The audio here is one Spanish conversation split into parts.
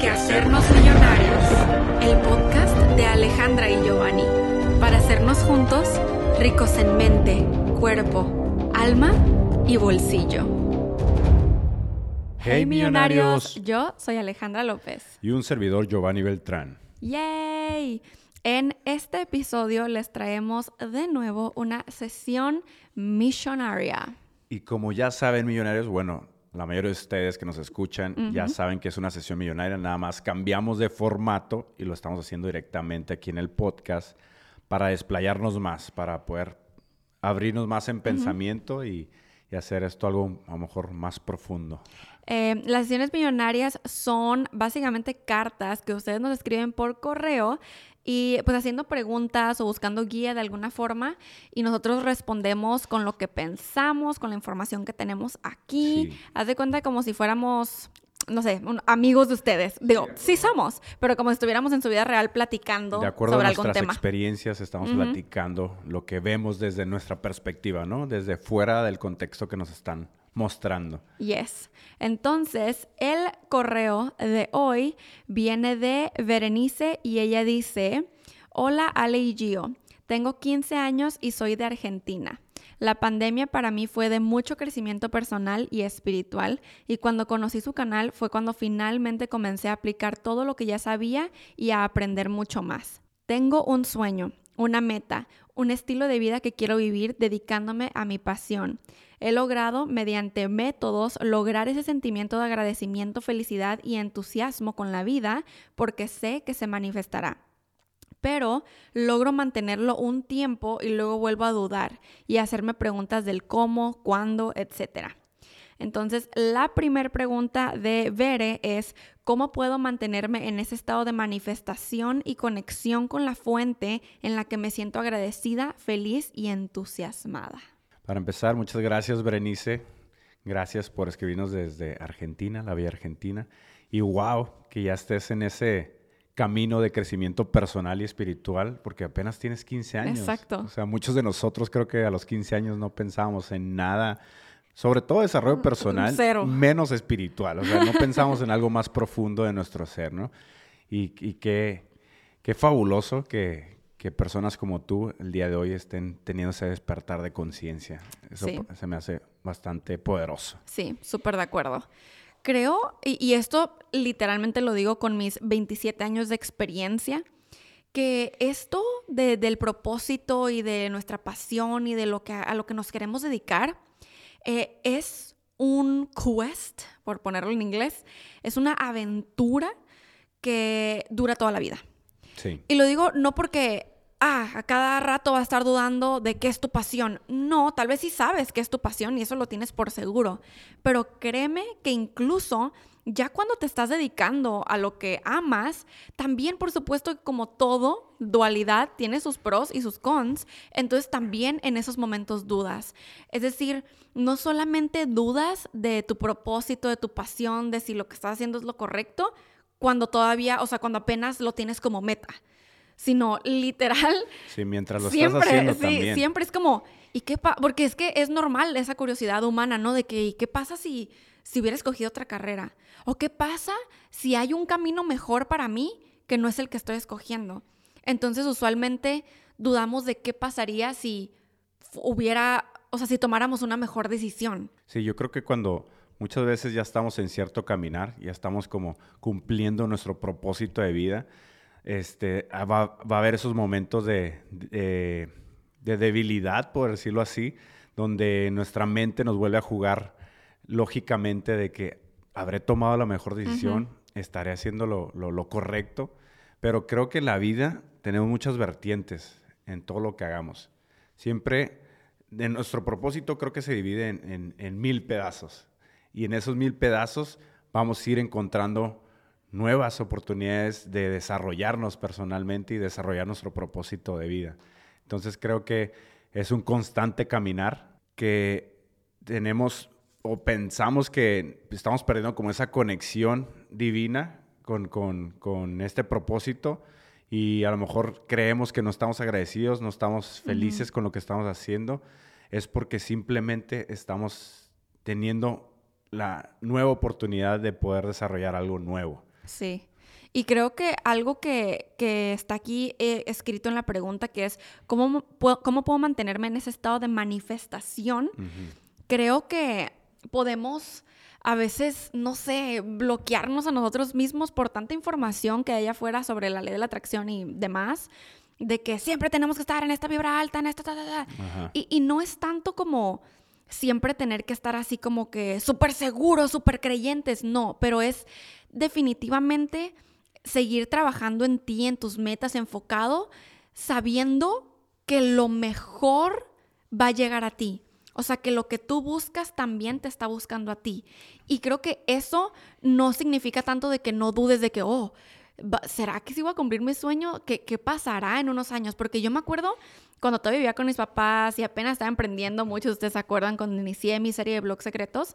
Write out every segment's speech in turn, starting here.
que hacernos millonarios, el podcast de Alejandra y Giovanni, para hacernos juntos ricos en mente, cuerpo, alma y bolsillo. Hey, millonarios. yo soy Alejandra López. Y un servidor Giovanni Beltrán. ¡Yay! En este episodio les traemos de nuevo una sesión millonaria. Y como ya saben, millonarios, bueno, la mayoría de ustedes que nos escuchan ya saben que es una sesión millonaria, nada más cambiamos de formato y lo estamos haciendo directamente aquí en el podcast para desplayarnos más, para poder abrirnos más en pensamiento y, y, hacer esto algo a lo mejor más profundo. Eh, las sesiones millonarias son básicamente cartas que ustedes nos escriben por correo y pues haciendo preguntas o buscando guía de alguna forma y nosotros respondemos con lo que pensamos, con la información que tenemos aquí. Haz de cuenta como si fuéramos no sé, amigos de ustedes. Digo, sí, somos, pero como si estuviéramos en su vida real platicando de acuerdo sobre a algún nuestras experiencias, estamos platicando lo que vemos desde nuestra perspectiva, ¿no? Desde fuera del contexto que nos están mostrando. Yes. Entonces, el correo de hoy viene de Berenice y ella dice, hola Ale y Gio, tengo 15 años y soy de Argentina. La pandemia para mí fue de mucho crecimiento personal y espiritual y cuando conocí su canal fue cuando finalmente comencé a aplicar todo lo que ya sabía y a aprender mucho más. Tengo un sueño, una meta, un estilo de vida que quiero vivir dedicándome a mi pasión. He logrado, mediante métodos, lograr ese sentimiento de agradecimiento, felicidad y entusiasmo con la vida porque sé que se manifestará pero logro mantenerlo un tiempo y luego vuelvo a dudar y hacerme preguntas del cómo, cuándo, etc. Entonces, la primera pregunta de Bere es, ¿cómo puedo mantenerme en ese estado de manifestación y conexión con la fuente en la que me siento agradecida, feliz y entusiasmada? Para empezar, muchas gracias, Berenice. Gracias por escribirnos desde Argentina, la Vía Argentina. Y wow, que ya estés en ese camino de crecimiento personal y espiritual, porque apenas tienes 15 años. Exacto. O sea, muchos de nosotros creo que a los 15 años no pensábamos en nada, sobre todo desarrollo personal, Cero. menos espiritual. O sea, no pensamos en algo más profundo de nuestro ser, ¿no? Y, y qué, qué fabuloso que, que personas como tú el día de hoy estén teniendo ese despertar de conciencia. Eso Sí. se me hace bastante poderoso. Sí, súper de acuerdo. Creo, y, y esto literalmente lo digo con mis 27 años de experiencia, que esto de- del propósito y de nuestra pasión y de lo que, a lo que nos queremos dedicar eh, es un quest, por ponerlo en inglés, es una aventura que dura toda la vida. Sí. Y lo digo no porque, ah, a cada rato va a estar dudando de qué es tu pasión. No, tal vez sí sabes qué es tu pasión y eso lo tienes por seguro. Pero créeme que incluso ya cuando te estás dedicando a lo que amas, también por supuesto como todo, dualidad tiene sus pros y sus cons, entonces también en esos momentos dudas. Es decir, no solamente dudas de tu propósito, de tu pasión, de si lo que estás haciendo es lo correcto, cuando todavía, o sea, cuando apenas lo tienes como meta, sino literal, Sí, mientras lo siempre, estás haciendo sí, también. siempre es como, ¿y qué pasa? Porque es que es normal esa curiosidad humana, ¿no? De que, ¿y qué pasa si, si hubiera escogido otra carrera? ¿O qué pasa si hay un camino mejor para mí que no es el que estoy escogiendo? Entonces, usualmente dudamos de qué pasaría si hubiera, o sea, si tomáramos una mejor decisión. Sí, yo creo que cuando muchas veces ya estamos en cierto caminar, ya estamos como cumpliendo nuestro propósito de vida, este, ah, va, a haber esos momentos de, de debilidad, por decirlo así, donde nuestra mente nos vuelve a jugar lógicamente de que habré tomado la mejor decisión, estaré haciendo lo, lo- lo correcto, pero creo que en la vida tenemos muchas vertientes en todo lo que hagamos. Siempre, de nuestro propósito creo que se divide en, en- en mil pedazos. Y en esos mil pedazos vamos a ir encontrando nuevas oportunidades de desarrollarnos personalmente y desarrollar nuestro propósito de vida. Entonces creo que es un constante caminar que tenemos o pensamos que estamos perdiendo como esa conexión divina con, con- con este propósito y a lo mejor creemos que no estamos agradecidos, no estamos felices con lo que estamos haciendo, es porque simplemente estamos teniendo la nueva oportunidad de poder desarrollar algo nuevo. Sí. Y creo que algo que, que está aquí eh, escrito en la pregunta, que es ¿cómo puedo, cómo puedo mantenerme en ese estado de manifestación, creo que podemos a veces, no sé, bloquearnos a nosotros mismos por tanta información que hay afuera sobre la ley de la atracción y demás, de que siempre tenemos que estar en esta vibra alta, en esta, ta, ta, ta. Y, y no es tanto como siempre tener que estar así como que súper seguros, súper creyentes, no, pero es definitivamente seguir trabajando en ti, en tus metas, enfocado, sabiendo que lo mejor va a llegar a ti. O sea, que lo que tú buscas también te está buscando a ti. Y creo que eso no significa tanto de que no dudes de que, oh, ¿será que si voy a cumplir mi sueño? ¿Qué, ¿Qué, pasará en unos años? Porque yo me acuerdo cuando todavía vivía con mis papás y apenas estaba emprendiendo, muchos de ustedes se acuerdan cuando inicié mi serie de blogs secretos,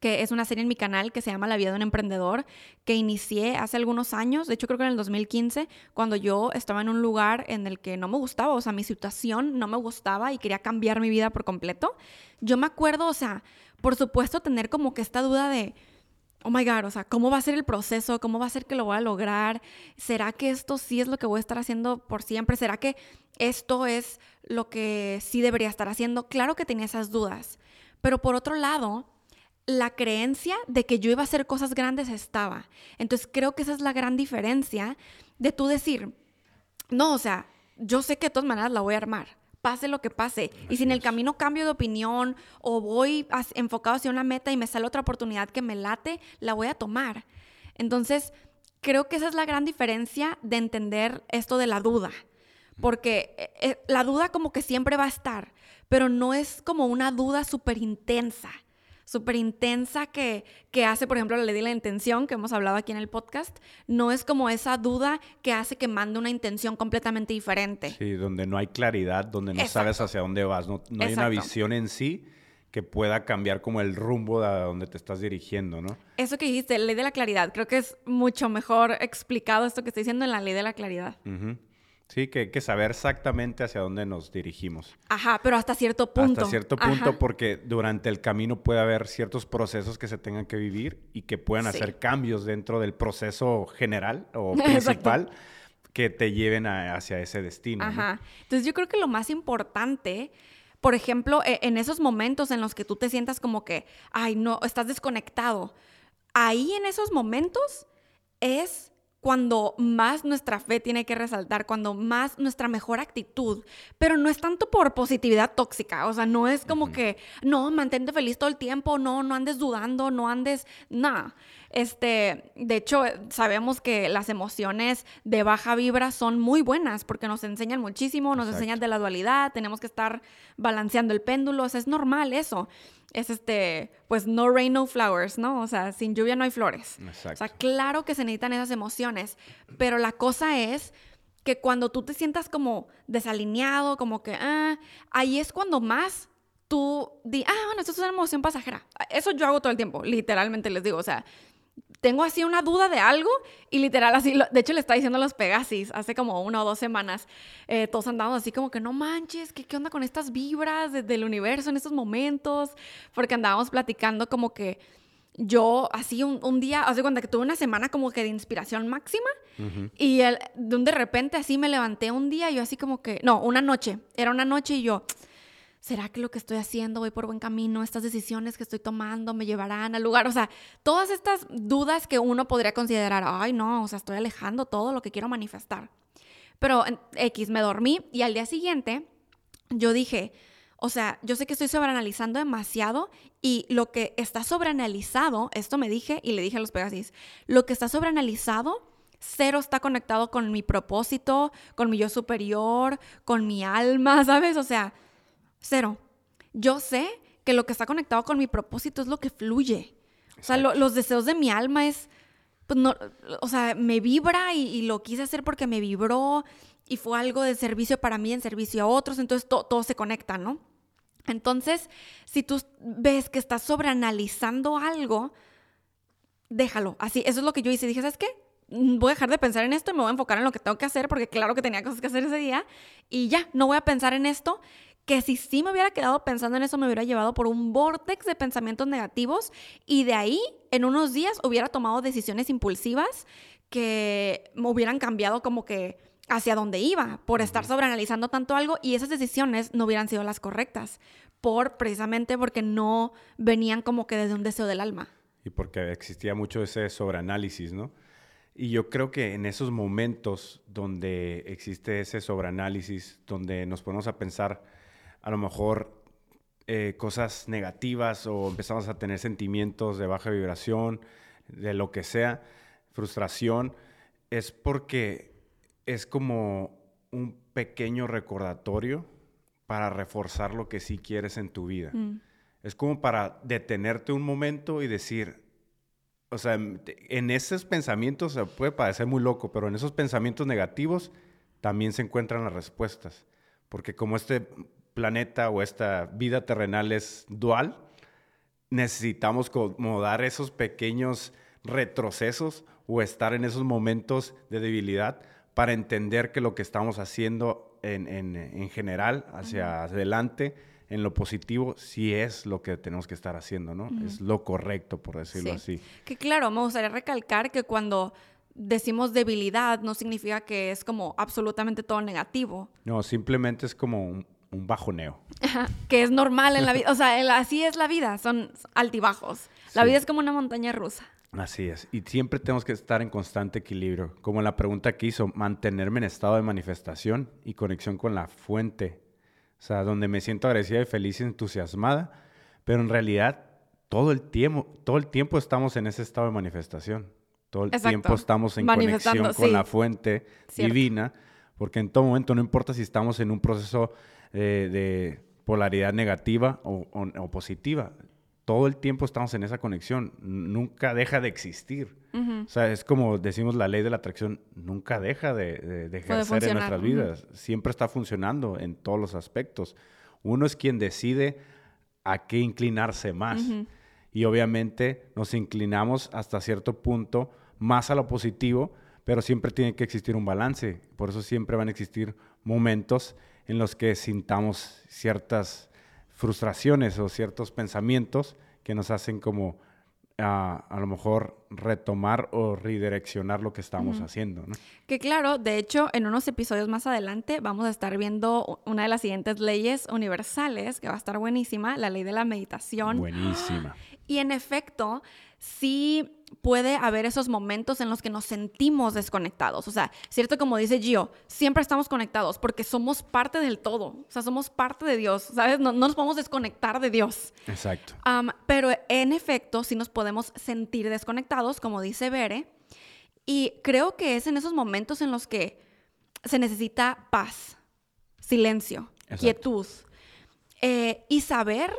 que es una serie en mi canal que se llama La vida de un emprendedor, que inicié hace algunos años, de hecho creo que en el 2015, cuando yo estaba en un lugar en el que no me gustaba, o sea, mi situación no me gustaba y quería cambiar mi vida por completo. Yo me acuerdo, o sea, por supuesto tener como que esta duda de oh my God, o sea, ¿cómo va a ser el proceso? ¿Cómo va a ser que lo voy a lograr? ¿Será que esto sí es lo que voy a estar haciendo por siempre? ¿Será que esto es lo que sí debería estar haciendo? Claro que tenía esas dudas, pero por otro lado, la creencia de que yo iba a hacer cosas grandes estaba. Entonces creo que esa es la gran diferencia de tú decir, no, o sea, yo sé que de todas maneras la voy a armar pase lo que pase. y si en el camino cambio de opinión o voy enfocado hacia una meta y me sale otra oportunidad que me late, la voy a tomar. Entonces, creo que esa es la gran diferencia de entender esto de la duda. Porque eh, eh, la duda como que siempre va a estar, pero no es como una duda súper intensa súper intensa que, que hace, por ejemplo, la ley de la intención, que hemos hablado aquí en el podcast, no es como esa duda que hace que mande una intención completamente diferente. Sí, donde no hay claridad, donde no sabes hacia dónde vas, no, no hay una visión en sí que pueda cambiar como el rumbo de donde te estás dirigiendo, ¿no? Eso que dijiste, ley de la claridad, creo que es mucho mejor explicado esto que estoy diciendo en la ley de la claridad. Sí, que, que saber exactamente hacia dónde nos dirigimos. Ajá, pero hasta cierto punto. Hasta cierto punto, porque durante el camino puede haber ciertos procesos que se tengan que vivir y que puedan hacer cambios dentro del proceso general o principal que te lleven hacia ese destino. Ajá. Entonces yo creo que lo más importante, por ejemplo, e, en esos momentos en los que tú te sientas como que, ay, no, estás desconectado, ahí en esos momentos es cuando más nuestra fe tiene que resaltar, cuando más nuestra mejor actitud, pero no es tanto por positividad tóxica, o sea, no es como que, no, mantente feliz todo el tiempo, no, no andes dudando, no andes, nada. Este, de hecho, sabemos que las emociones de baja vibra son muy buenas porque nos enseñan muchísimo, nos enseñan de la dualidad, tenemos que estar balanceando el péndulo, o sea, es normal eso es este, pues no rain, no flowers, ¿no? O sea, sin lluvia no hay flores. Exacto. O sea, claro que se necesitan esas emociones, pero la cosa es que cuando tú te sientas como desalineado, como que, ah, ahí es cuando más tú di, ah, bueno, esto es una emoción pasajera. Eso yo hago todo el tiempo, literalmente les digo, o sea, tengo así una duda de algo y literal así, de hecho le estaba diciendo a los Pegasis hace como una o dos semanas, eh, todos andamos así como que no manches, ¿qué, qué onda con estas vibras del universo en estos momentos? Porque andábamos platicando como que yo así un, día, hace cuenta que tuve una semana como que de inspiración máxima y el, de, de repente así me levanté un día y yo así como que, no, una noche, era una noche y yo ¿será que lo que estoy haciendo voy por buen camino? Estas decisiones que estoy tomando me llevarán al lugar. O sea, todas estas dudas que uno podría considerar, ay, no, o sea, estoy alejando todo lo que quiero manifestar. Pero X, me dormí y al día siguiente yo dije, o sea, yo sé que estoy sobreanalizando demasiado y lo que está sobreanalizado, esto me dije y le dije a los Pegasis, lo que está sobreanalizado cero está conectado con mi propósito, con mi yo superior, con mi alma, ¿sabes? O sea, Cero. Yo sé que lo que está conectado con mi propósito es lo que fluye. O sea, los deseos de mi alma es, pues no, o sea, me vibra y, lo quise hacer porque me vibró y fue algo de servicio para mí, en servicio a otros, entonces todo se conecta, ¿no? Entonces, si tú ves que estás sobreanalizando algo, déjalo. Así, eso es lo que yo hice. Dije, ¿sabes qué? Voy a dejar de pensar en esto y me voy a enfocar en lo que tengo que hacer, porque claro que tenía cosas que hacer ese día. Y ya, no voy a pensar en esto que si sí me hubiera quedado pensando en eso, me hubiera llevado por un vortex de pensamientos negativos y de ahí, en unos días, hubiera tomado decisiones impulsivas que me hubieran cambiado como que hacia dónde iba por estar sobreanalizando tanto algo y esas decisiones no hubieran sido las correctas por precisamente porque no venían como que desde un deseo del alma. Y porque existía mucho ese sobreanálisis, ¿no? Y yo creo que en esos momentos donde existe ese sobreanálisis, donde nos ponemos a pensar a lo mejor eh, cosas negativas o empezamos a tener sentimientos de baja vibración, de lo que sea, frustración, es porque es como un pequeño recordatorio para reforzar lo que sí quieres en tu vida. Mm. Es como para detenerte un momento y decir, o sea, en esos pensamientos, se puede parecer muy loco, pero en esos pensamientos negativos también se encuentran las respuestas. Porque como este planeta o esta vida terrenal es dual, necesitamos como dar esos pequeños retrocesos o estar en esos momentos de debilidad para entender que lo que estamos haciendo en, en, general, hacia adelante, en lo positivo, sí es lo que tenemos que estar haciendo, ¿no? Es lo correcto, por decirlo así. Que claro, me gustaría recalcar que cuando decimos debilidad no significa que es como absolutamente todo negativo. No, simplemente es como un, bajoneo. que es normal en la vida, o sea, así es la vida, son altibajos. La vida es como una montaña rusa. Así es. Y siempre tenemos que estar en constante equilibrio. Como la pregunta que hizo, mantenerme en estado de manifestación y conexión con la fuente. O sea, donde me siento agradecida y feliz y entusiasmada. Pero en realidad, todo el tiempo, todo el tiempo estamos en ese estado de manifestación. Todo el tiempo estamos en conexión con la fuente divina. Porque en todo momento, no importa si estamos en un proceso de polaridad negativa o positiva, todo el tiempo estamos en esa conexión, nunca deja de existir. O sea, es como decimos la ley de la atracción, nunca deja de, ejercer en nuestras vidas, siempre está funcionando en todos los aspectos. Uno es quien decide a qué inclinarse más. Y obviamente nos inclinamos hasta cierto punto más a lo positivo, pero siempre tiene que existir un balance. Por eso siempre van a existir momentos en los que sintamos ciertas frustraciones o ciertos pensamientos que nos hacen como a, a lo mejor retomar o redireccionar lo que estamos haciendo. Que claro, de hecho, en unos episodios más adelante vamos a estar viendo una de las siguientes leyes universales, que va a estar buenísima, la ley de la meditación. Buenísima. Y en efecto, sí puede haber esos momentos en los que nos sentimos desconectados. O sea, cierto como dice Gio, siempre estamos conectados porque somos parte del todo. O sea, somos parte de Dios, ¿sabes? No, nos podemos desconectar de Dios. Exacto. pero en efecto, sí nos podemos sentir desconectados, como dice Bere. Y creo que es en esos momentos en los que se necesita paz, silencio, quietud. Eh, y saber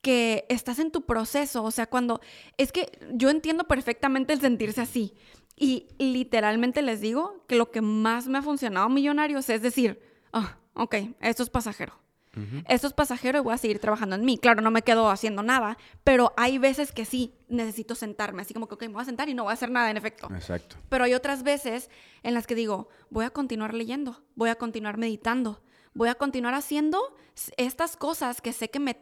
que estás en tu proceso, o sea, cuando es que yo entiendo perfectamente el sentirse así y literalmente les digo que lo que más me ha funcionado millonarios es decir, ah, ok, esto es pasajero. Esto es pasajero y voy a seguir trabajando en mí. Claro, no me quedo haciendo nada, pero hay veces que sí necesito sentarme, así como que, ok, me voy a sentar y no voy a hacer nada en efecto. Exacto. Pero hay otras veces en las que digo, voy a continuar leyendo, voy a continuar meditando, voy a continuar haciendo estas cosas que sé que me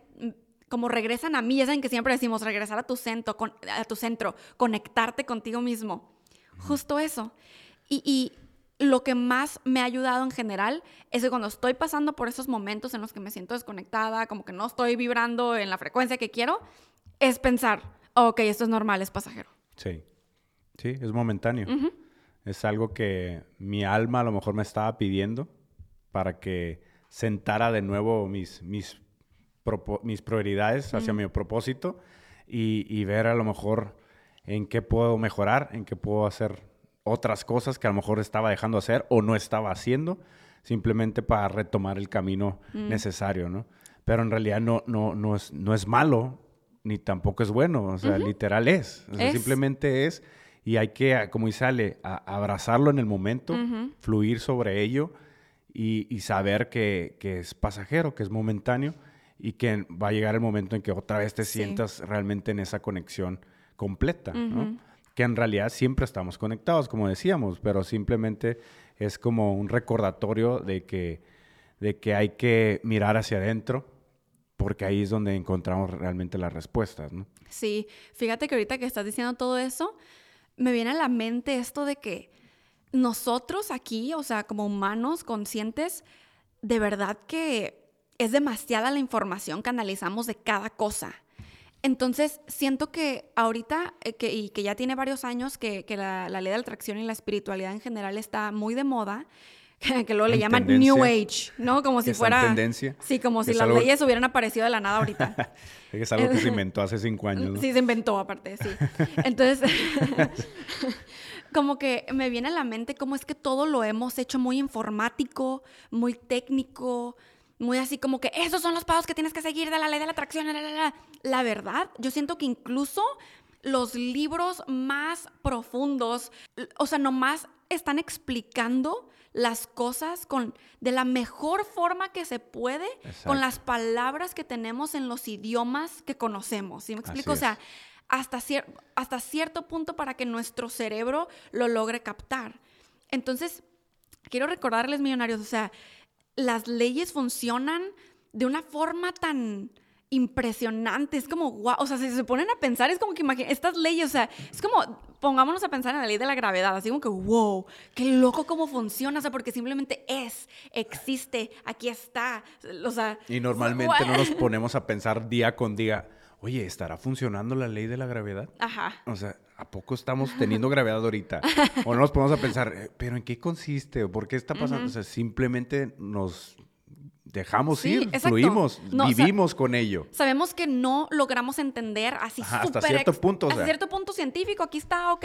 como regresan a mí, ya saben que siempre decimos regresar a tu centro, a tu centro conectarte contigo mismo. Justo eso. Y, lo que más me ha ayudado en general es que cuando estoy pasando por esos momentos en los que me siento desconectada, como que no estoy vibrando en la frecuencia que quiero, es pensar, ok, esto es normal, es pasajero. Sí, sí, es momentáneo. Es algo que mi alma a lo mejor me estaba pidiendo para que sentara de nuevo mis, mis mis prioridades hacia mi propósito y, ver a lo mejor en qué puedo mejorar, en qué puedo hacer otras cosas que a lo mejor estaba dejando hacer o no estaba haciendo, simplemente para retomar el camino mm. necesario, ¿no? Pero en realidad no, no, no, es, no es malo, ni tampoco es bueno, o sea, literal es. simplemente es, y hay que, como dice Ale, abrazarlo en el momento, fluir sobre ello y, saber que, que, es pasajero, que es momentáneo y que va a llegar el momento en que otra vez te sientas realmente en esa conexión completa, ¿no? Que en realidad siempre estamos conectados, como decíamos, pero simplemente es como un recordatorio de que, de que hay que mirar hacia adentro, porque ahí es donde encontramos realmente las respuestas, ¿no? Sí, fíjate que ahorita que estás diciendo todo eso, me viene a la mente esto de que nosotros aquí, o sea, como humanos conscientes, de verdad que es demasiada la información que analizamos de cada cosa. Entonces, siento que ahorita, eh, que, y que ya tiene varios años, que, la, ley de la atracción y la espiritualidad en general está muy de moda, que, luego le llaman New Age, ¿no? Como si fuera... tendencia. Sí, como si las leyes hubieran aparecido de la nada ahorita. es algo que se inventó hace cinco años, ¿no? Sí, se inventó aparte, sí. Entonces, como que me viene a la mente cómo es que todo lo hemos hecho muy informático, muy técnico, muy así como que esos son los pasos que tienes que seguir de la ley de la atracción. La, verdad, yo siento que incluso los libros más profundos, o sea, nomás están explicando las cosas con de la mejor forma que se puede con las palabras que tenemos en los idiomas que conocemos. ¿Sí me explico? o sea, hasta, hasta cierto punto para que nuestro cerebro lo logre captar. Entonces, quiero recordarles, millonarios, o sea, las leyes funcionan de una forma tan impresionante. Es como, wow, o sea, si se ponen a pensar, es como que imaginen, estas leyes, o sea, es como, pongámonos a pensar en la ley de la gravedad, así como que, wow, qué loco cómo funciona, o sea, porque simplemente es, existe, aquí está, o sea. Y normalmente no nos ponemos a pensar día con día, oye, ¿estará funcionando la ley de la gravedad? Ajá. O sea, ¿a poco estamos teniendo gravedad ahorita? o no nos ponemos a pensar, eh, ¿pero en qué consiste? ¿O por qué está pasando? O sea, simplemente nos dejamos ir, fluimos, vivimos con ello. Sabemos que no logramos entender así Ajá, hasta cierto punto. Hasta cierto punto científico, aquí está, ok,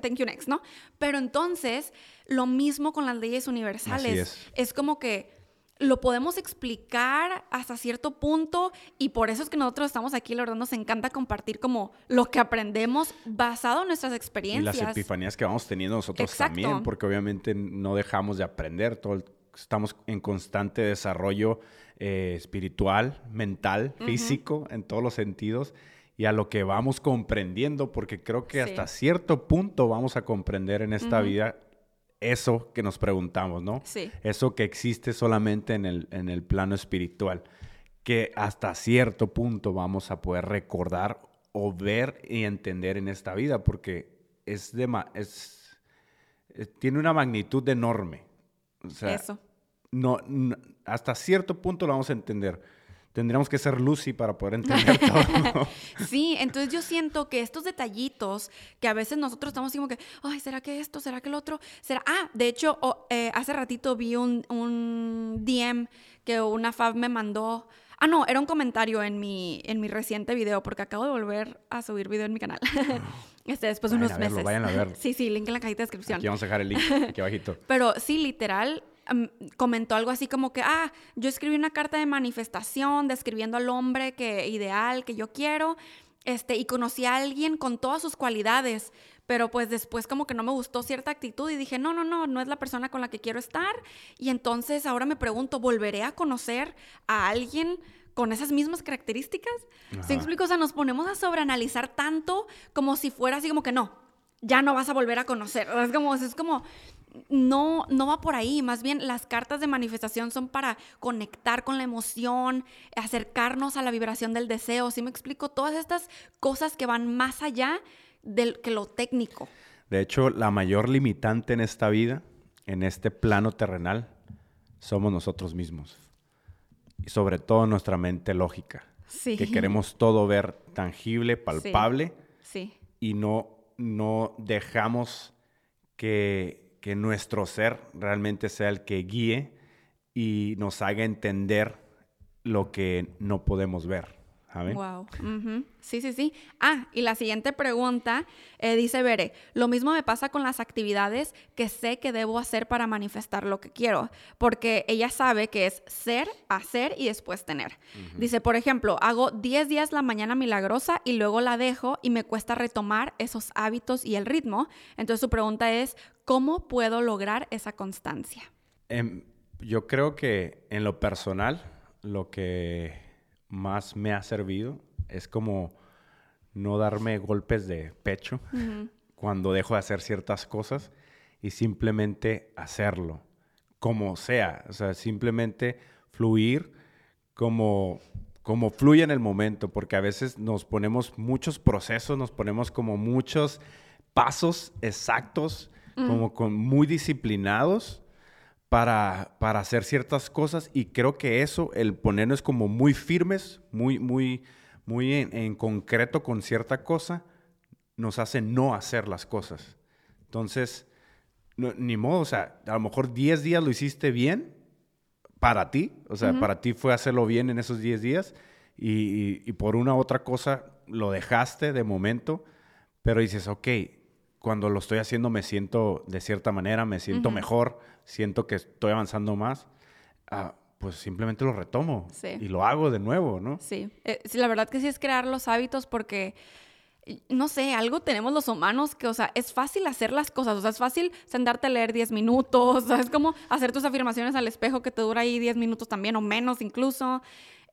thank you next, ¿no? Pero entonces, lo mismo con las leyes universales. es. es como que lo podemos explicar hasta cierto punto y por eso es que nosotros estamos aquí, la verdad nos encanta compartir como lo que aprendemos basado en nuestras experiencias. Y las epifanías que vamos teniendo nosotros también, porque obviamente no dejamos de aprender, todo estamos en constante desarrollo eh, espiritual, mental, físico, en todos los sentidos y a lo que vamos comprendiendo, porque creo que hasta cierto punto vamos a comprender en esta vida eso que nos preguntamos, ¿no? Sí. Eso que existe solamente en el, en el plano espiritual, que hasta cierto punto vamos a poder recordar o ver y entender en esta vida, porque es de es, eh, tiene una magnitud enorme. O sea, eso. no, hasta cierto punto lo vamos a entender tendríamos que ser Lucy para poder entender todo. sí, entonces yo siento que estos detallitos que a veces nosotros estamos como que, ay, ¿será que esto? ¿Será que el otro? ¿Será? Ah, de hecho, eh, hace ratito vi un, un DM que una fab me mandó. Ah, no, era un comentario en mi, en mi reciente video, porque acabo de volver a subir video en mi canal. Este, después de unos meses. Vayan a verlo. Sí, sí, link en la cajita de descripción. Aquí vamos a dejar el link, aquí abajito. Pero sí, literal, comentó algo así como que, ah, yo escribí una carta de manifestación describiendo al hombre que ideal que yo quiero, este, y conocí a alguien con todas sus cualidades, pero pues después como que no me gustó cierta actitud y dije, no, no, no, no es la persona con la que quiero estar, y entonces ahora me pregunto, ¿volveré a conocer a alguien? con esas mismas características. ¿Se explico? O sea, nos ponemos a sobreanalizar tanto como si fuera así como que no, ya no vas a volver a conocer. Es como, es como, no, no va por ahí, más bien las cartas de manifestación son para conectar con la emoción, acercarnos a la vibración del deseo, ¿sí me explico? Todas estas cosas que van más allá del que lo técnico. De hecho, la mayor limitante en esta vida, en este plano terrenal, somos nosotros mismos. Y sobre todo nuestra mente lógica. Sí. Que queremos todo ver tangible, palpable. Sí. Y no, no dejamos que que nuestro ser realmente sea el que guíe y nos haga entender lo que no podemos ver. Wow. Sí, sí, sí. Ah, y la siguiente pregunta eh, dice Bere, lo mismo me pasa con las actividades que sé que debo hacer para manifestar lo que quiero, porque ella sabe que es ser, hacer y después tener. Dice, por ejemplo, hago 10 días la mañana milagrosa y luego la dejo y me cuesta retomar esos hábitos y el ritmo. Entonces su pregunta es, ¿cómo puedo lograr esa constancia? Em, yo creo que en lo personal, lo que más me ha servido es como no darme golpes de pecho cuando dejo de hacer ciertas cosas y simplemente hacerlo, como sea, o sea, simplemente fluir como, como fluye en el momento, porque a veces nos ponemos muchos procesos, nos ponemos como muchos pasos exactos, como con muy disciplinados para, para hacer ciertas cosas y creo que eso, el ponernos como muy firmes, muy, muy, muy en, concreto con cierta cosa, nos hace no hacer las cosas. Entonces, ni modo, o sea, a lo mejor 10 días lo hiciste bien para ti, o sea, para ti fue hacerlo bien en esos 10 días y, y, por una otra cosa lo dejaste de momento, pero dices, ok, cuando lo estoy haciendo me siento de cierta manera, me siento mejor, siento que estoy avanzando más, ah, pues simplemente lo retomo y lo hago de nuevo, ¿no? Sí. Eh, sí, la verdad que sí es crear los hábitos porque no sé, algo tenemos los humanos que, o sea, es fácil hacer las cosas, o sea, es fácil sentarte a leer 10 minutos, o sea, es como hacer tus afirmaciones al espejo que te dura ahí 10 minutos también o menos incluso.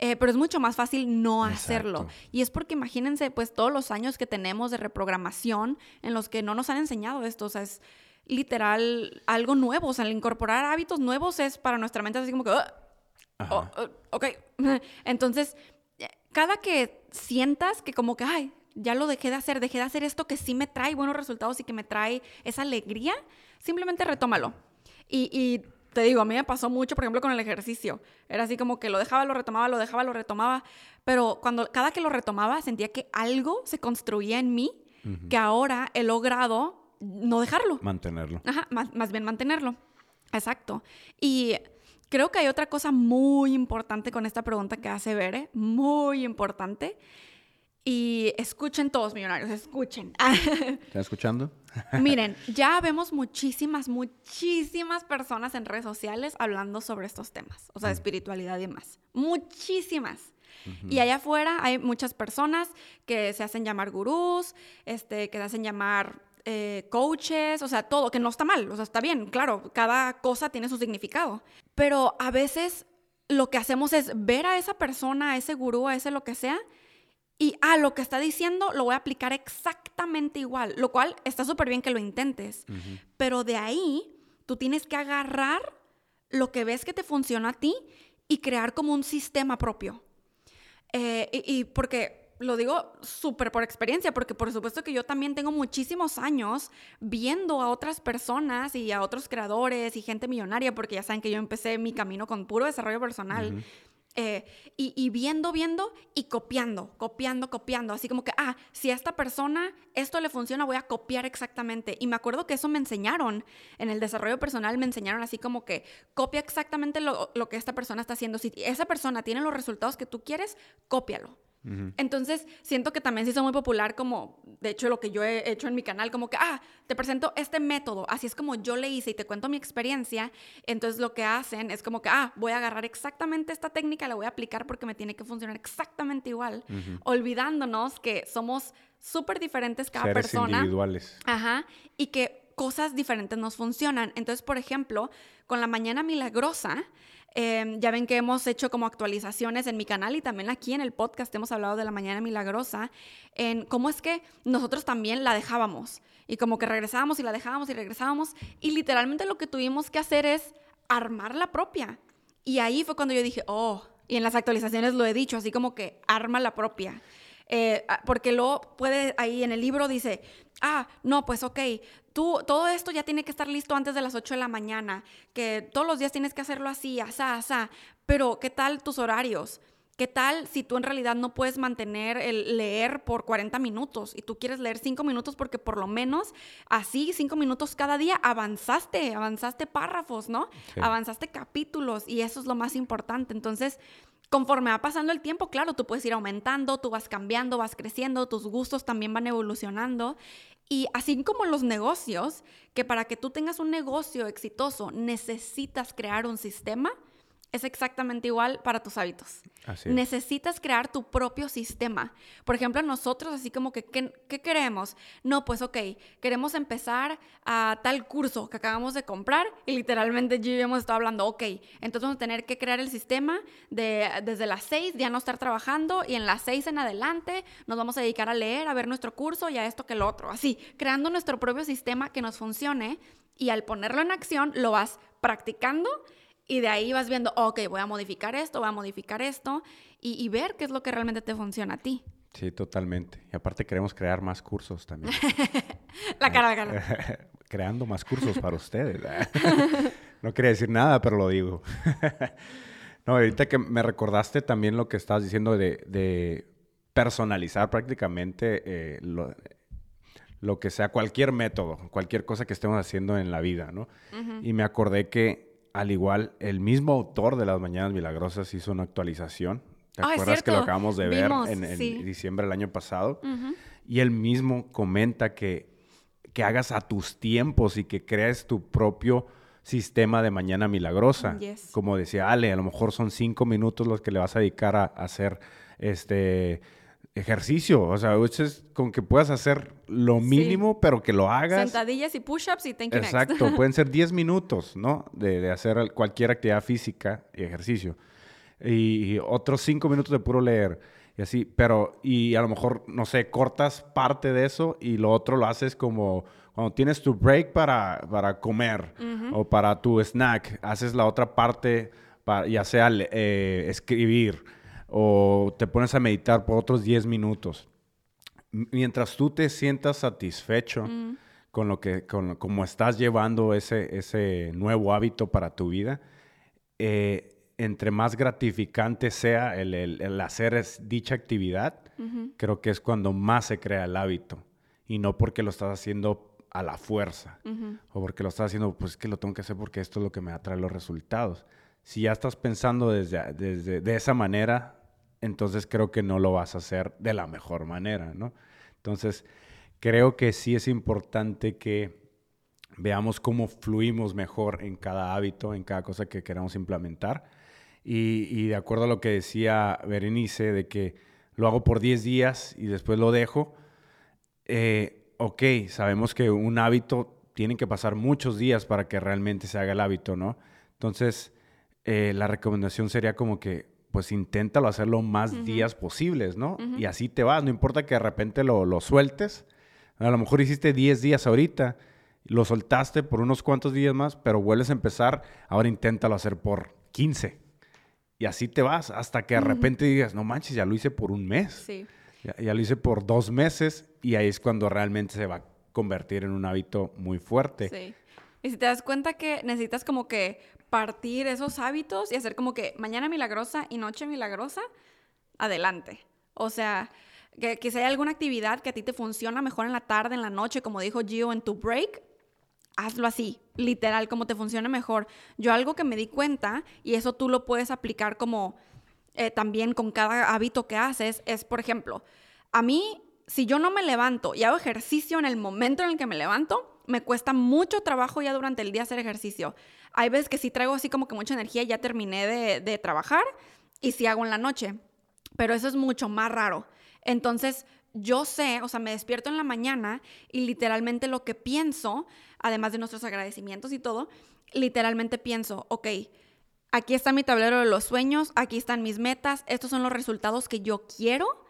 Eh, pero es mucho más fácil no hacerlo. Y es porque imagínense, pues, todos los años que tenemos de reprogramación en los que no nos han enseñado esto. O sea, es literal algo nuevo. O sea, el incorporar hábitos nuevos es para nuestra mente así como que, oh, oh, ok. Entonces, cada que sientas que como que, ay, ya lo dejé de hacer, dejé de hacer esto que sí me trae buenos resultados y que me trae esa alegría, simplemente retómalo. Y, y te digo, a mí me pasó mucho, por ejemplo, con el ejercicio. Era así como que lo dejaba, lo retomaba, lo dejaba, lo retomaba. Pero cuando cada que lo retomaba sentía que algo se construía en mí que ahora he logrado no dejarlo. Mantenerlo. Ajá, más, bien mantenerlo. Exacto. Y creo que hay otra cosa muy importante con esta pregunta que hace Bere, muy importante, y escuchen todos, millonarios, escuchen. ¿Están escuchando? Miren, ya vemos muchísimas, muchísimas personas en redes sociales hablando sobre estos temas, o sea, de espiritualidad y demás. Muchísimas. Y allá afuera hay muchas personas que se hacen llamar gurús, este, que se hacen llamar eh, coaches, o sea, todo, que no está mal, o sea, está bien, claro, cada cosa tiene su significado. Pero a veces lo que hacemos es ver a esa persona, a ese gurú, a ese lo que sea, y a ah, lo que está diciendo lo voy a aplicar exactamente igual, lo cual está súper bien que lo intentes, pero de ahí tú tienes que agarrar lo que ves que te funciona a ti y crear como un sistema propio. Eh, y, porque lo digo súper por experiencia, porque por supuesto que yo también tengo muchísimos años viendo a otras personas y a otros creadores y gente millonaria, porque ya saben que yo empecé mi camino con puro desarrollo personal. Eh, y, viendo, viendo y copiando, copiando, copiando. Así como que, ah, si a esta persona esto le funciona, voy a copiar exactamente. Y me acuerdo que eso me enseñaron en el desarrollo personal, me enseñaron así como que copia exactamente lo, lo que esta persona está haciendo. Si esa persona tiene los resultados que tú quieres, cópialo. Entonces, siento que también se hizo muy popular como, de hecho, lo que yo he hecho en mi canal, como que, ah, te presento este método, así es como yo le hice y te cuento mi experiencia. Entonces, lo que hacen es como que, ah, voy a agarrar exactamente esta técnica, la voy a aplicar porque me tiene que funcionar exactamente igual, olvidándonos que somos súper diferentes cada Seres persona. individuales. Ajá, y que cosas diferentes nos funcionan. Entonces, por ejemplo, con la mañana milagrosa, Em, ya ven que hemos hecho como actualizaciones en mi canal y también aquí en el podcast hemos hablado de la mañana milagrosa, en cómo es que nosotros también la dejábamos y como que regresábamos y la dejábamos y regresábamos y literalmente lo que tuvimos que hacer es armar la propia. Y ahí fue cuando yo dije, oh, y en las actualizaciones lo he dicho, así como que arma la propia. Eh, ah, porque luego puede, ahí en el libro dice, ah, no, pues ok, tú, todo esto ya tiene que estar listo antes de las 8 de la mañana, que todos los días tienes que hacerlo así, asá, asá, pero ¿qué tal tus horarios? ¿Qué tal si tú en realidad no puedes mantener el leer por 40 minutos y tú quieres leer 5 minutos porque por lo menos así 5 minutos cada día avanzaste, avanzaste párrafos, ¿no? Avanzaste capítulos y eso es lo más importante. Entonces, conforme va pasando el tiempo, claro, tú puedes ir aumentando, tú vas cambiando, vas creciendo, tus gustos también van evolucionando. Y así como los negocios, que para que tú tengas un negocio exitoso necesitas crear un sistema, es exactamente igual para tus hábitos. Necesitas crear tu propio sistema. Por ejemplo, nosotros así como que, ¿qué, queremos? No, pues ok, queremos empezar a tal curso que acabamos de comprar y literalmente yo hemos estado hablando, ok, entonces vamos a tener que crear el sistema de desde las seis ya no estar trabajando y en las seis en adelante nos vamos a dedicar a leer, a ver nuestro curso y a esto que el otro. Así, creando nuestro propio sistema que nos funcione y al ponerlo en acción lo vas practicando y de ahí vas viendo, ok, voy a modificar esto, voy a modificar esto y, ver qué es lo que realmente te funciona a ti. Sí, totalmente. Y aparte queremos crear más cursos también. la cara, la cara. Creando más cursos para ustedes. no quería decir nada, pero lo digo. no, ahorita que me recordaste también lo que estabas diciendo de, personalizar prácticamente eh, lo, que sea, cualquier método, cualquier cosa que estemos haciendo en la vida, ¿no? Y me acordé que al igual, el mismo autor de Las Mañanas Milagrosas hizo una actualización. ¿Te ah, acuerdas que lo acabamos de ver en, diciembre del año pasado? Y él mismo comenta que, que hagas a tus tiempos y que crees tu propio sistema de mañana milagrosa. Como decía Ale, a lo mejor son cinco minutos los que le vas a dedicar a, hacer este ejercicio. O sea, es con que puedas hacer lo mínimo, pero que lo hagas. Sentadillas y push-ups y thank you Exacto, pueden ser diez minutos, ¿no? De, de, hacer cualquier actividad física y ejercicio y otros cinco minutos de puro leer. Y así, pero, y a lo mejor, no sé, cortas parte de eso y lo otro lo haces como cuando tienes tu break para, para comer o para tu snack, haces la otra parte, para, ya sea eh, escribir o te pones a meditar por otros 10 minutos. Mientras tú te sientas satisfecho con lo que, con cómo estás llevando ese, ese nuevo hábito para tu vida, eh, entre más gratificante sea el, hacer dicha actividad, creo que es cuando más se crea el hábito. Y no porque lo estás haciendo a la fuerza o porque lo estás haciendo, pues es que lo tengo que hacer porque esto es lo que me atrae los resultados. Si ya estás pensando desde, desde de esa manera, entonces creo que no lo vas a hacer de la mejor manera, ¿no? Entonces, creo que sí es importante que veamos cómo fluimos mejor en cada hábito, en cada cosa que queramos implementar y, de acuerdo a lo que decía Berenice, de que lo hago por 10 días y después lo dejo, eh, ok, sabemos que un hábito tiene que pasar muchos días para que realmente se haga el hábito, ¿no? Entonces, eh, la recomendación sería como que, pues inténtalo hacerlo más días posibles, ¿no? Y así te vas, no importa que de repente lo, lo sueltes. A lo mejor hiciste 10 días ahorita, lo soltaste por unos cuantos días más, pero vuelves a empezar, ahora inténtalo hacer por 15 y así te vas hasta que de repente digas, no manches, ya lo hice por un mes. Sí. Ya, lo hice por dos meses y ahí es cuando realmente se va a convertir en un hábito muy fuerte. Sí. Y si te das cuenta que necesitas como que partir esos hábitos y hacer como que mañana milagrosa y noche milagrosa, adelante. O sea, que, que si hay alguna actividad que a ti te funciona mejor en la tarde, en la noche, como dijo Gio en tu break, hazlo así, literal, como te funcione mejor. Yo algo que me di cuenta, y eso tú lo puedes aplicar como eh, también con cada hábito que haces, es, por ejemplo, a mí, si yo no me levanto y hago ejercicio en el momento en el que me levanto, me cuesta mucho trabajo ya durante el día hacer ejercicio. Hay veces que sí traigo así como que mucha energía, ya terminé de, de trabajar y sí hago en la noche, pero eso es mucho más raro. Entonces, yo sé, o sea, me despierto en la mañana y literalmente lo que pienso, además de nuestros agradecimientos y todo, literalmente pienso, ok, aquí está mi tablero de los sueños, aquí están mis metas, estos son los resultados que yo quiero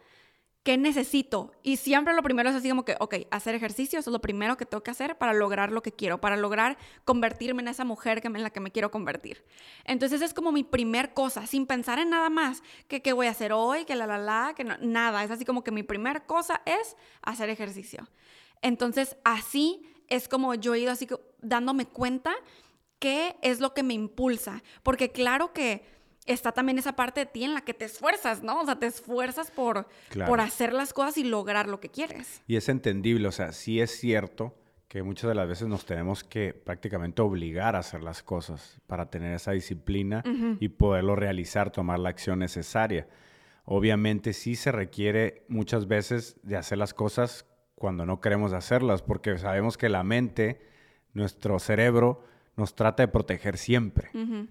¿qué necesito? Y siempre lo primero es así como que, ok, hacer ejercicio, eso es lo primero que tengo que hacer para lograr lo que quiero, para lograr convertirme en esa mujer que, en la que me quiero convertir. Entonces es como mi primer cosa, sin pensar en nada más, que qué voy a hacer hoy, que la, la, la, que nada. Es así como que mi primer cosa es hacer ejercicio. Entonces así es como yo he ido así dándome cuenta qué es lo que me impulsa. Porque claro que está también esa parte de ti en la que te esfuerzas, ¿no? O sea, te esfuerzas por, por hacer las cosas y lograr lo que quieres. Y es entendible, o sea, sí es cierto que muchas de las veces nos tenemos que prácticamente obligar a hacer las cosas para tener esa disciplina y poderlo realizar, tomar la acción necesaria. Obviamente sí se requiere muchas veces de hacer las cosas cuando no queremos hacerlas, porque sabemos que la mente, nuestro cerebro, nos trata de proteger siempre.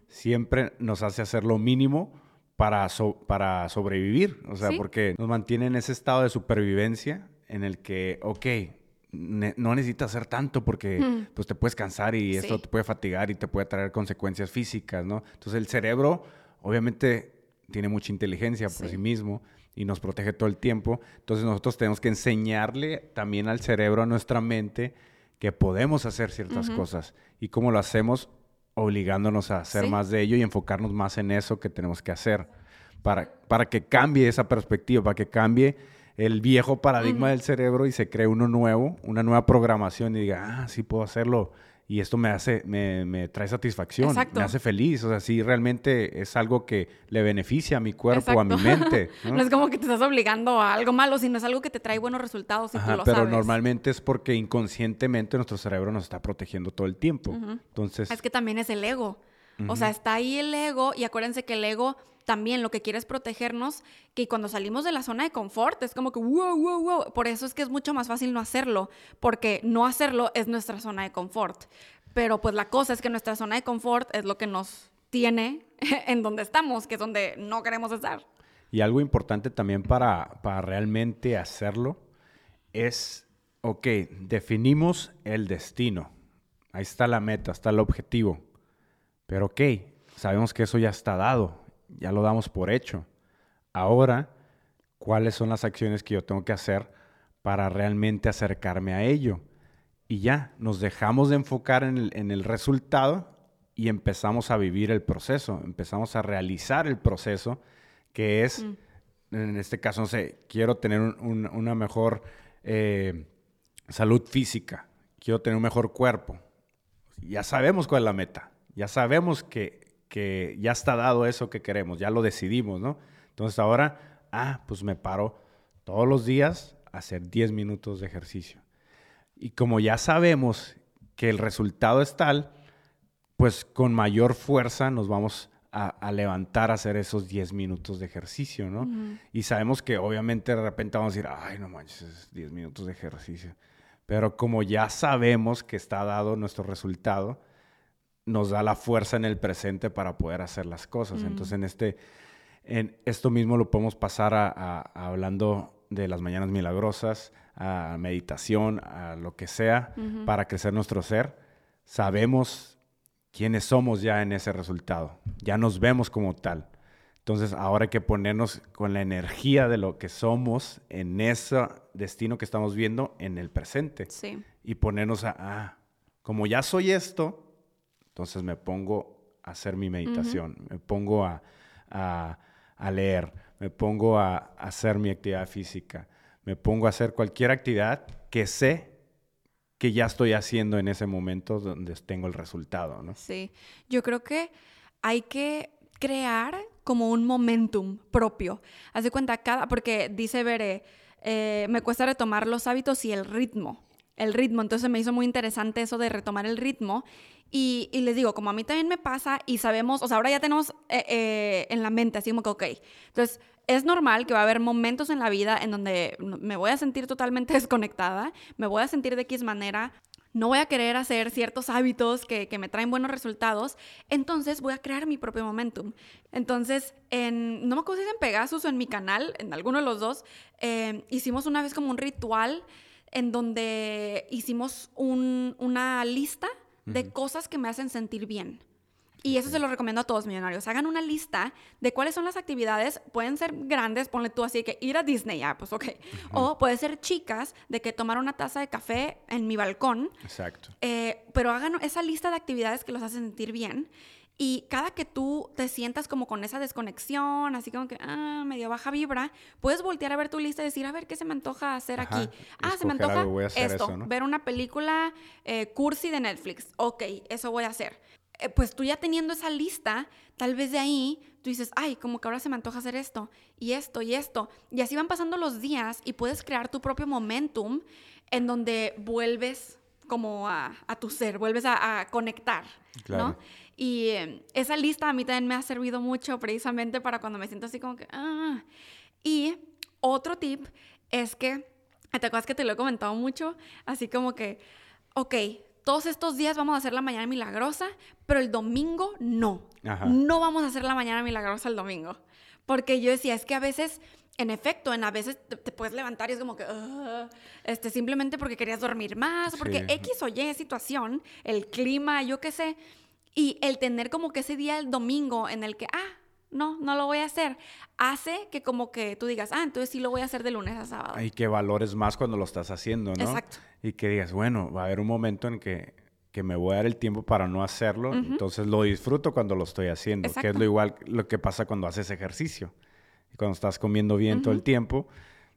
Siempre nos hace hacer lo mínimo para, para sobrevivir. O sea, porque nos mantiene en ese estado de supervivencia en el que, ok, no necesitas hacer tanto porque pues te puedes cansar y esto te puede fatigar y te puede traer consecuencias físicas, ¿no? Entonces el cerebro obviamente tiene mucha inteligencia por sí. mismo y nos protege todo el tiempo. Entonces nosotros tenemos que enseñarle también al cerebro, a nuestra mente, que podemos hacer ciertas cosas y cómo lo hacemos obligándonos a hacer más de ello y enfocarnos más en eso que tenemos que hacer para, para que cambie esa perspectiva, para que cambie el viejo paradigma del cerebro y se cree uno nuevo, una nueva programación y diga, ah, sí puedo hacerlo y esto me hace, me, me trae satisfacción, me hace feliz. O sea, sí, realmente es algo que le beneficia a mi cuerpo, a mi mente. ¿no? es como que te estás obligando a algo malo, sino es algo que te trae buenos resultados. Y tú lo pero normalmente es porque inconscientemente nuestro cerebro nos está protegiendo todo el tiempo. Entonces. Es que también es el ego. O sea, está ahí el ego y acuérdense que el ego también lo que quiere es protegernos, que cuando salimos de la zona de confort es como que wow, wow, wow. Por eso es que es mucho más fácil no hacerlo, porque no hacerlo es nuestra zona de confort. Pero pues la cosa es que nuestra zona de confort es lo que nos tiene en donde estamos, que es donde no queremos estar. Y algo importante también para, para realmente hacerlo es, ok, definimos el destino. Ahí está la meta, está el objetivo. Pero ok, sabemos que eso ya está dado ya lo damos por hecho. Ahora, ¿cuáles son las acciones que yo tengo que hacer para realmente acercarme a ello? Y ya, nos dejamos de enfocar en el, resultado y empezamos a vivir el proceso, empezamos a realizar el proceso, que es, mm. en este caso, no sé, quiero tener una mejor eh, salud física, quiero tener un mejor cuerpo. Ya sabemos cuál es la meta, ya sabemos que que ya está dado eso que queremos, ya lo decidimos, ¿no? Entonces ahora, ah, pues me paro todos los días a hacer 10 minutos de ejercicio. Y como ya sabemos que el resultado es tal, pues con mayor fuerza nos vamos a, levantar a hacer esos 10 minutos de ejercicio, ¿no? Y sabemos que obviamente de repente vamos a decir, ay, no manches, 10 minutos de ejercicio. Pero como ya sabemos que está dado nuestro resultado, nos da la fuerza en el presente para poder hacer las cosas. Entonces, en este, en esto mismo lo podemos pasar a, hablando de las mañanas milagrosas, a meditación, a lo que sea, para crecer nuestro ser. Sabemos quiénes somos ya en ese resultado. Ya nos vemos como tal. Entonces, ahora hay que ponernos con la energía de lo que somos en ese destino que estamos viendo en el presente. Sí. Y ponernos a, ah, como ya soy esto, entonces me pongo a hacer mi meditación, me pongo a, leer, me pongo a, hacer mi actividad física, me pongo a hacer cualquier actividad que sé que ya estoy haciendo en ese momento donde tengo el resultado, ¿no? Sí, yo creo que hay que crear como un momentum propio. Haz de cuenta cada, porque dice Bere, eh, me cuesta retomar los hábitos y el ritmo el ritmo. Entonces me hizo muy interesante eso de retomar el ritmo. Y, les digo, como a mí también me pasa y sabemos, o sea, ahora ya tenemos eh, eh, en la mente, así como que, ok, entonces es normal que va a haber momentos en la vida en donde me voy a sentir totalmente desconectada, me voy a sentir de X manera, no voy a querer hacer ciertos hábitos que, me traen buenos resultados, entonces voy a crear mi propio momentum. Entonces, en, no me acuerdo si en Pegasus o en mi canal, en alguno de los dos, eh, hicimos una vez como un ritual en donde hicimos una lista de cosas que me hacen sentir bien. Y eso se lo recomiendo a todos millonarios. Hagan una lista de cuáles son las actividades. Pueden ser grandes, ponle tú así que ir a Disney, ya, pues ok. O puede ser chicas, de que tomar una taza de café en mi balcón. Exacto. Eh, pero hagan esa lista de actividades que los hacen sentir bien. Y cada que tú te sientas como con esa desconexión, así como que, ah, medio baja vibra, puedes voltear a ver tu lista y decir, a ver, ¿qué se me antoja hacer aquí? Ah, se me antoja esto, ver una película eh, cursi de Netflix. Ok, eso voy a hacer. Eh, pues tú ya teniendo esa lista, tal vez de ahí tú dices, ay, como que ahora se me antoja hacer esto y esto y esto. Y así van pasando los días y puedes crear tu propio momentum en donde vuelves como a, tu ser, vuelves a, conectar, ¿no? Y em, esa lista a mí también me ha servido mucho precisamente para cuando me siento así como que... Ah. Y otro tip es que, ¿te acuerdas que te lo he comentado mucho? Así como que, ok, todos estos días vamos a hacer la mañana milagrosa, pero el domingo no. No vamos a hacer la mañana milagrosa el domingo. Porque yo decía, es que a veces, en efecto, en a veces te, puedes levantar y es como que, ah", este, simplemente porque querías dormir más, porque X o Y situación, el clima, yo qué sé, y el tener como que ese día, el domingo, en el que, ah, no, no lo voy a hacer, hace que como que tú digas, ah, entonces sí lo voy a hacer de lunes a sábado. Y que valores más cuando lo estás haciendo, ¿no? Exacto. Y que digas, bueno, va a haber un momento en que, que me voy a dar el tiempo para no hacerlo, entonces lo disfruto cuando lo estoy haciendo, que es lo igual lo que pasa cuando haces ejercicio. Y cuando estás comiendo bien todo el tiempo,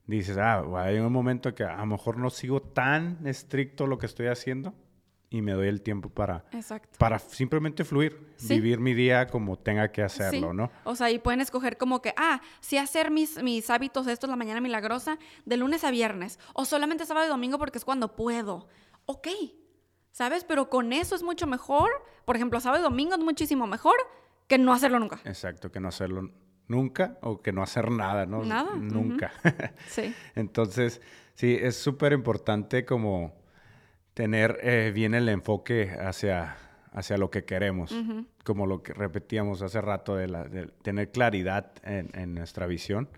dices, ah, hay un momento que a lo mejor no sigo tan estricto lo que estoy haciendo y me doy el tiempo para, para simplemente fluir, vivir mi día como tenga que hacerlo, ¿no? O sea, y pueden escoger como que, ah, sí hacer mis, mis hábitos estos la mañana milagrosa de lunes a viernes, o solamente sábado y domingo porque es cuando puedo. Ok, ¿sabes? Pero con eso es mucho mejor. Por ejemplo, sábado y domingo es muchísimo mejor que no hacerlo nunca. Exacto, que no hacerlo nunca o que no hacer nada, ¿no? Nada. Nunca. sí. Entonces, sí, es súper importante como tener eh, bien el enfoque hacia, hacia lo que queremos, como lo que repetíamos hace rato, de, tener claridad en, nuestra visión,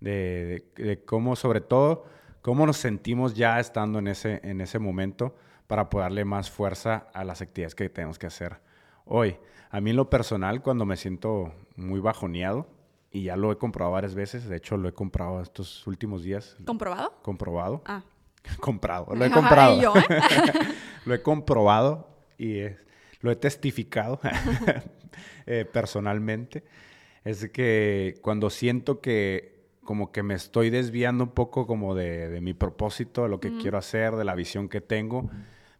de, cómo, sobre todo, cómo nos sentimos ya estando en ese, en ese momento para poder darle más fuerza a las actividades que tenemos que hacer hoy. A mí en lo personal, cuando me siento muy bajoneado, y ya lo he comprobado varias veces, de hecho lo he comprado estos últimos días. ¿Comprobado? Comprobado. Ah. comprado, lo he comprado. ¿eh? lo he comprobado y lo he testificado eh, personalmente. Es que cuando siento que como que me estoy desviando un poco como de, mi propósito, de lo que quiero hacer, de la visión que tengo,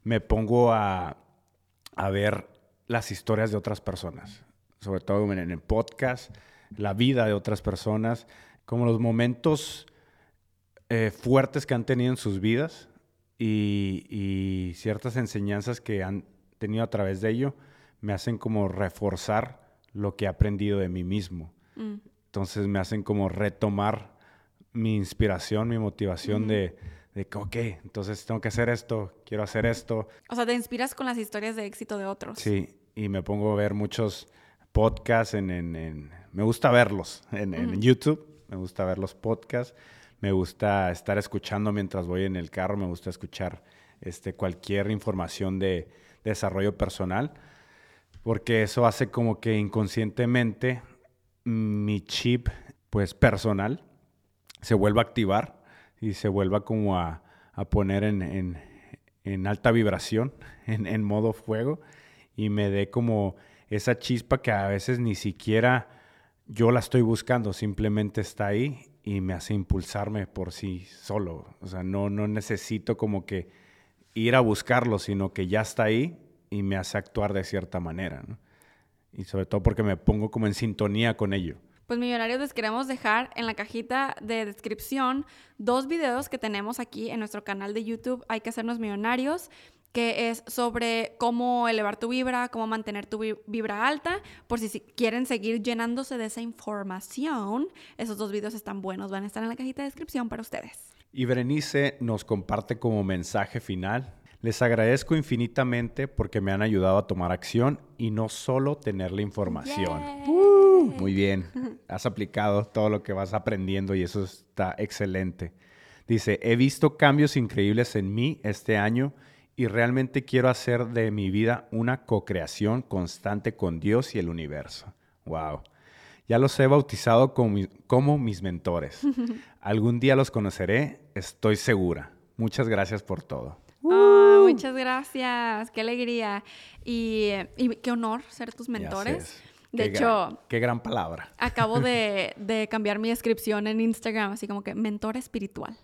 me pongo a, a, ver las historias de otras personas, sobre todo en el podcast, la vida de otras personas, como los momentos eh, fuertes que han tenido en sus vidas y, ciertas enseñanzas que han tenido a través de ello me hacen como reforzar lo que he aprendido de mí mismo. Mm. Entonces me hacen como retomar mi inspiración, mi motivación de, de que, ok, entonces tengo que hacer esto, quiero hacer esto. O sea, te inspiras con las historias de éxito de otros. Sí, y me pongo a ver muchos podcasts en... me gusta verlos en, en YouTube, me gusta ver los podcasts me gusta estar escuchando mientras voy en el carro, me gusta escuchar este, cualquier información de, desarrollo personal, porque eso hace como que inconscientemente mi chip pues personal se vuelva a activar y se vuelva como a, poner en, alta vibración, en, en modo fuego, y me dé como esa chispa que a veces ni siquiera yo la estoy buscando, simplemente está ahí y me hace impulsarme por sí solo. O sea, no, no necesito como que ir a buscarlo, sino que ya está ahí y me hace actuar de cierta manera. Y sobre todo porque me pongo como en sintonía con ello. Pues millonarios les queremos dejar en la cajita de descripción dos videos que tenemos aquí en nuestro canal de YouTube. Hay que hacernos millonarios que es sobre cómo elevar tu vibra, cómo mantener tu vibra alta. Por si quieren seguir llenándose de esa información, esos dos videos están buenos, van a estar en la cajita de descripción para ustedes. Y Berenice nos comparte como mensaje final. Les agradezco infinitamente porque me han ayudado a tomar acción y no solo tener la información. Uh, muy bien, has aplicado todo lo que vas aprendiendo y eso está excelente. Dice, he visto cambios increíbles en mí este año y realmente quiero hacer de mi vida una co-creación constante con Dios y el universo. Wow. Ya los he bautizado como, mis mentores. Algún día los conoceré, estoy segura. Muchas gracias por todo. Ah, muchas gracias, qué alegría y, qué honor ser tus mentores. De hecho, qué gran palabra. Acabo de, cambiar mi descripción en Instagram, así como que mentor espiritual.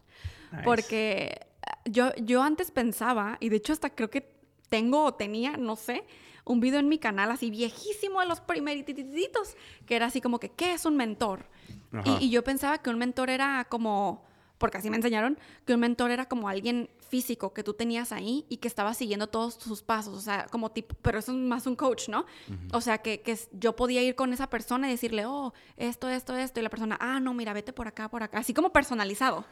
Porque yo, yo antes pensaba, y de hecho hasta creo que tengo o tenía, no sé, un video en mi canal así viejísimo de los primeritos, que era así como que, ¿qué es un mentor? Y, yo pensaba que un mentor era como, porque así me enseñaron, que un mentor era como alguien físico que tú tenías ahí y que estaba siguiendo todos sus pasos, o sea, como tipo, pero eso es más un coach, ¿no? O sea, que, que, yo podía ir con esa persona y decirle, oh, esto, esto, esto, y la persona, ah, no, mira, vete por acá, por acá, así como personalizado.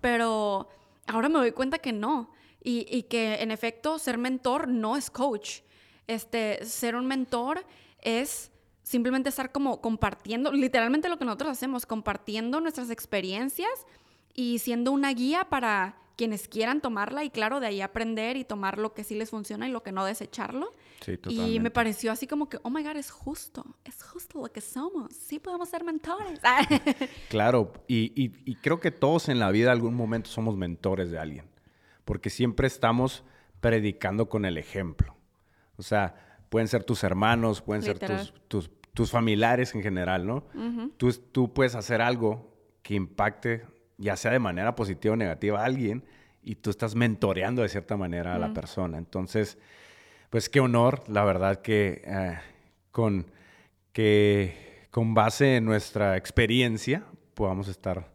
Pero ahora me doy cuenta que no. Y, que en efecto ser mentor no es coach. Este, ser un mentor es simplemente estar como compartiendo, literalmente lo que nosotros hacemos, compartiendo nuestras experiencias y siendo una guía para quienes quieran tomarla y claro, de ahí aprender y tomar lo que sí les funciona y lo que no desecharlo. Sí, totalmente. Y me pareció así como que, oh my God, es justo, es justo lo que somos, sí podemos ser mentores. claro, y, y, creo que todos en la vida en algún momento somos mentores de alguien, porque siempre estamos predicando con el ejemplo. O sea, pueden ser tus hermanos, pueden ser tus, tus, tus, familiares en general, ¿no? tú, tú puedes hacer algo que impacte ya sea de manera positiva o negativa a alguien, y tú estás mentoreando de cierta manera a la persona. Entonces, pues qué honor, la verdad que eh, con, que con base en nuestra experiencia podamos estar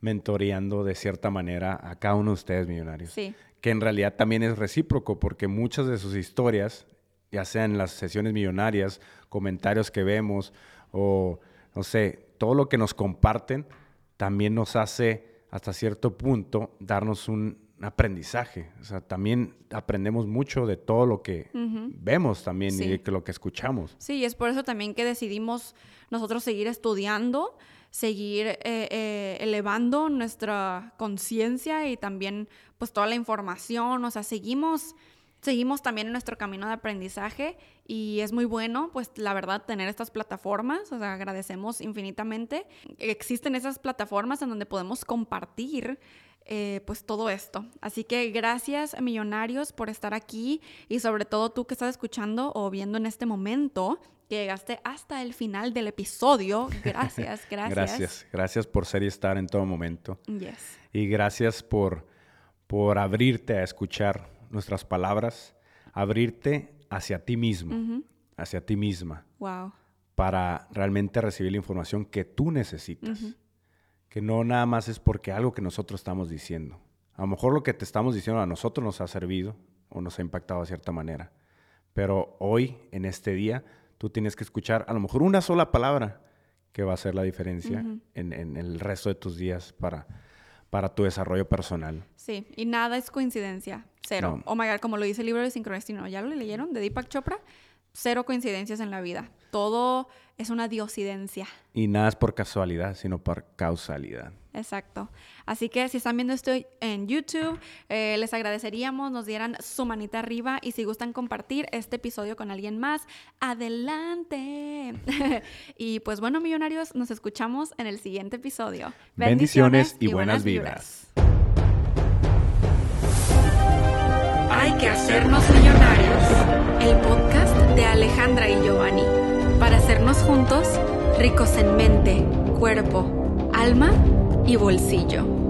mentoreando de cierta manera a cada uno de ustedes millonarios. Sí. Que en realidad también es recíproco porque muchas de sus historias, ya sean las sesiones millonarias, comentarios que vemos o no sé, todo lo que nos comparten también nos hace hasta cierto punto darnos un aprendizaje. O sea, también aprendemos mucho de todo lo que vemos también y de lo que escuchamos. Sí, es por eso también que decidimos nosotros seguir estudiando, seguir eh, eh, elevando nuestra conciencia y también pues toda la información. O sea, seguimos seguimos también en nuestro camino de aprendizaje y es muy bueno, pues la verdad, tener estas plataformas, o sea, agradecemos infinitamente. Existen esas plataformas en donde podemos compartir eh, pues todo esto. Así que gracias millonarios por estar aquí y sobre todo tú que estás escuchando o viendo en este momento que llegaste hasta el final del episodio. Gracias, gracias. gracias, gracias por ser y estar en todo momento. Yes. Y gracias por, por abrirte a escuchar nuestras palabras, abrirte hacia ti mismo, hacia ti misma. Wow. Para realmente recibir la información que tú necesitas. Que no nada más es porque algo que nosotros estamos diciendo. A lo mejor lo que te estamos diciendo a nosotros nos ha servido o nos ha impactado de cierta manera. Pero hoy, en este día, tú tienes que escuchar a lo mejor una sola palabra que va a hacer la diferencia en, en, el resto de tus días para, para tu desarrollo personal. Sí, y nada es coincidencia, cero. Oh my God, como lo dice el libro de Sincrodestino, ¿ya lo leyeron? De Deepak Chopra. Cero coincidencias en la vida. Todo es una diosidencia. Y nada es por casualidad, sino por causalidad. Exacto. Así que si están viendo esto en YouTube, eh, les agradeceríamos, nos dieran su manita arriba y si gustan compartir este episodio con alguien más, adelante. y pues bueno, millonarios, nos escuchamos en el siguiente episodio. Bendiciones, y, buenas, buenas Hay que hacernos millonarios. El podcast de Alejandra y Giovanni. Para hacernos juntos ricos en mente, cuerpo, alma y bolsillo.